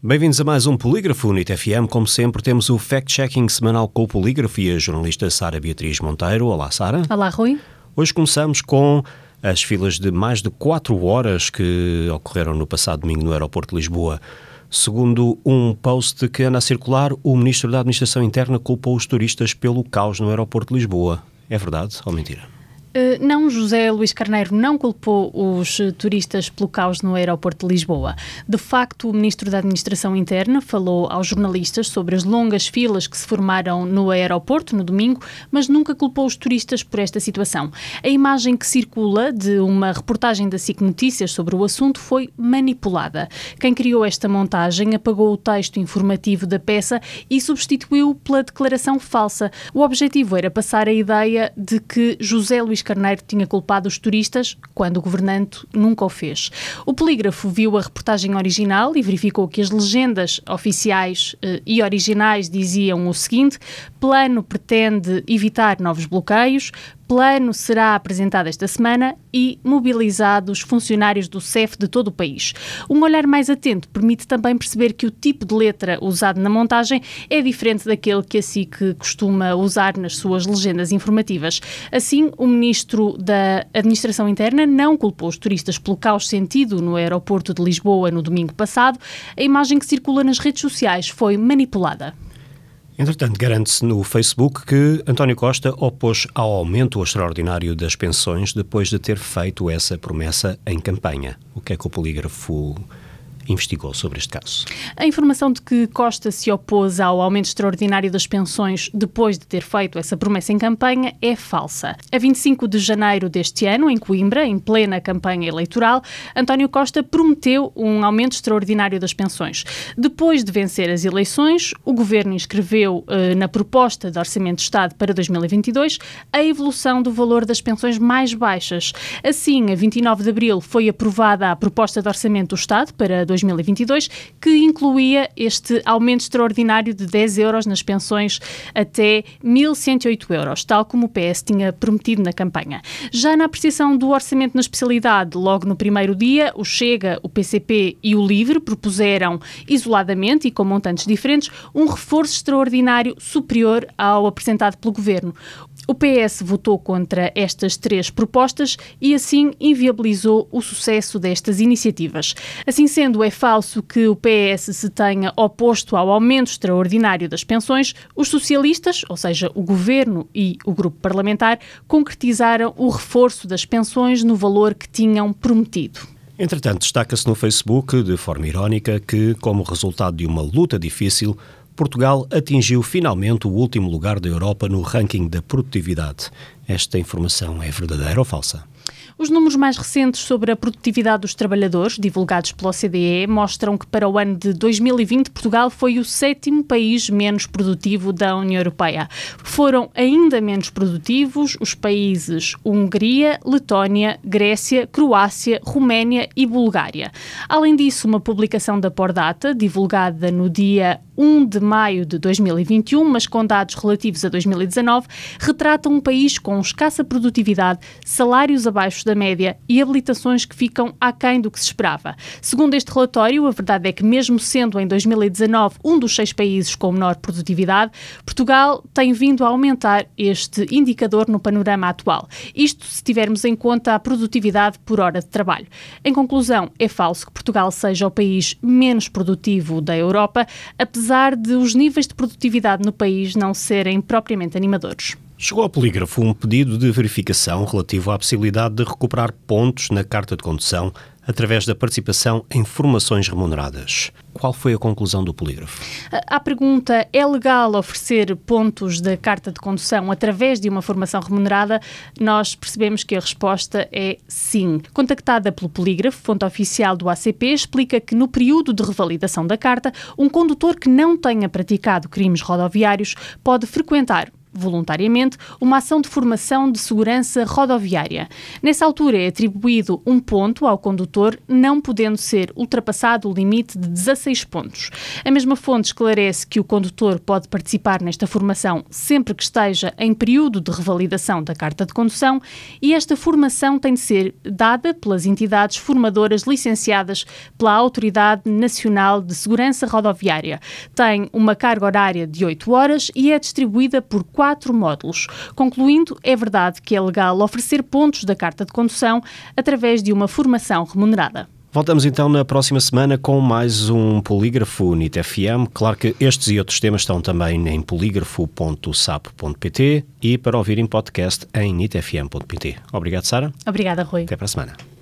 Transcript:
Bem-vindos a mais um Polígrafo UNIT FM. Como sempre, temos o fact-checking semanal com o Polígrafo e a jornalista Sara Beatriz Monteiro. Olá, Sara. Olá, Rui. Hoje começamos com as filas de mais de 4 horas que ocorreram no passado domingo no aeroporto de Lisboa. Segundo um post que anda a circular, o Ministro da Administração Interna culpou os turistas pelo caos no aeroporto de Lisboa. É verdade ou mentira? Eh, não, José Luís Carneiro não culpou os turistas pelo caos no aeroporto de Lisboa. De facto, o Ministro da Administração Interna falou aos jornalistas sobre as longas filas que se formaram no aeroporto no domingo, mas nunca culpou os turistas por esta situação. A imagem que circula de uma reportagem da SIC Notícias sobre o assunto foi manipulada. Quem criou esta montagem apagou o texto informativo da peça e substituiu pela declaração falsa. O objetivo era passar a ideia de que José Luís Carneiro tinha culpado os turistas quando o governante nunca o fez. O polígrafo viu a reportagem original e verificou que as legendas oficiais eh, e originais diziam o seguinte: plano pretende evitar novos bloqueios, plano será apresentado esta semana e mobilizados funcionários do CEF de todo o país. Um olhar mais atento permite também perceber que o tipo de letra usado na montagem é diferente daquele que a SIC costuma usar nas suas legendas informativas. Assim, o ministro da Administração Interna não culpou os turistas pelo caos sentido no aeroporto de Lisboa no domingo passado. A imagem que circula nas redes sociais foi manipulada. Entretanto, garante-se no Facebook que António Costa opôs ao aumento extraordinário das pensões depois de ter feito essa promessa em campanha. O que é que o polígrafo investigou sobre este caso. A informação de que Costa se opôs ao aumento extraordinário das pensões depois de ter feito essa promessa em campanha é falsa. A 25 de janeiro deste ano, em Coimbra, em plena campanha eleitoral, António Costa prometeu um aumento extraordinário das pensões. Depois de vencer as eleições, o governo inscreveu eh, na proposta de Orçamento de Estado para 2022 a evolução do valor das pensões mais baixas. Assim, a 29 de abril foi aprovada a proposta de Orçamento do Estado para 2022 2022, que incluía este aumento extraordinário de 10 euros nas pensões até 1.108 euros, tal como o PS tinha prometido na campanha. Já na apreciação do orçamento na especialidade, logo no primeiro dia, o Chega, o PCP e o LIVRE propuseram, isoladamente e com montantes diferentes, um reforço extraordinário superior ao apresentado pelo Governo. O PS votou contra estas três propostas e assim inviabilizou o sucesso destas iniciativas. Assim sendo, é falso que o PS se tenha oposto ao aumento extraordinário das pensões. Os socialistas, ou seja, o governo e o grupo parlamentar, concretizaram o reforço das pensões no valor que tinham prometido. Entretanto, destaca-se no Facebook, de forma irónica, que, como resultado de uma luta difícil, Portugal atingiu finalmente o último lugar da Europa no ranking da produtividade. Esta informação é verdadeira ou falsa? Os números mais recentes sobre a produtividade dos trabalhadores, divulgados pela OCDE, mostram que para o ano de 2020 Portugal foi o sétimo país menos produtivo da União Europeia. Foram ainda menos produtivos os países Hungria, Letónia, Grécia, Croácia, Roménia e Bulgária. Além disso, uma publicação da Pordata, divulgada no dia 1 de maio de 2021, mas com dados relativos a 2019, retrata um país com escassa produtividade, salários abaixo da média e habilitações que ficam aquém do que se esperava. Segundo este relatório, a verdade é que, mesmo sendo em 2019 um dos seis países com menor produtividade, Portugal tem vindo a aumentar este indicador no panorama atual. Isto se tivermos em conta a produtividade por hora de trabalho. Em conclusão, é falso que Portugal seja o país menos produtivo da Europa, apesar de os níveis de produtividade no país não serem propriamente animadores. Chegou ao polígrafo um pedido de verificação relativo à possibilidade de recuperar pontos na carta de condução através da participação em formações remuneradas. Qual foi a conclusão do polígrafo? A pergunta é legal oferecer pontos da carta de condução através de uma formação remunerada? Nós percebemos que a resposta é sim. Contactada pelo polígrafo, fonte oficial do ACP explica que no período de revalidação da carta, um condutor que não tenha praticado crimes rodoviários pode frequentar voluntariamente, uma ação de formação de segurança rodoviária. Nessa altura é atribuído um ponto ao condutor, não podendo ser ultrapassado o limite de 16 pontos. A mesma fonte esclarece que o condutor pode participar nesta formação sempre que esteja em período de revalidação da carta de condução e esta formação tem de ser dada pelas entidades formadoras licenciadas pela Autoridade Nacional de Segurança Rodoviária. Tem uma carga horária de 8 horas e é distribuída por quatro módulos. Concluindo, é verdade que é legal oferecer pontos da carta de condução através de uma formação remunerada. Voltamos então na próxima semana com mais um Polígrafo NIT FM. Claro que estes e outros temas estão também em polígrafo.sapo.pt e para ouvir em podcast em nitfm.pt. Obrigado, Sara. Obrigada, Rui. Até para a semana.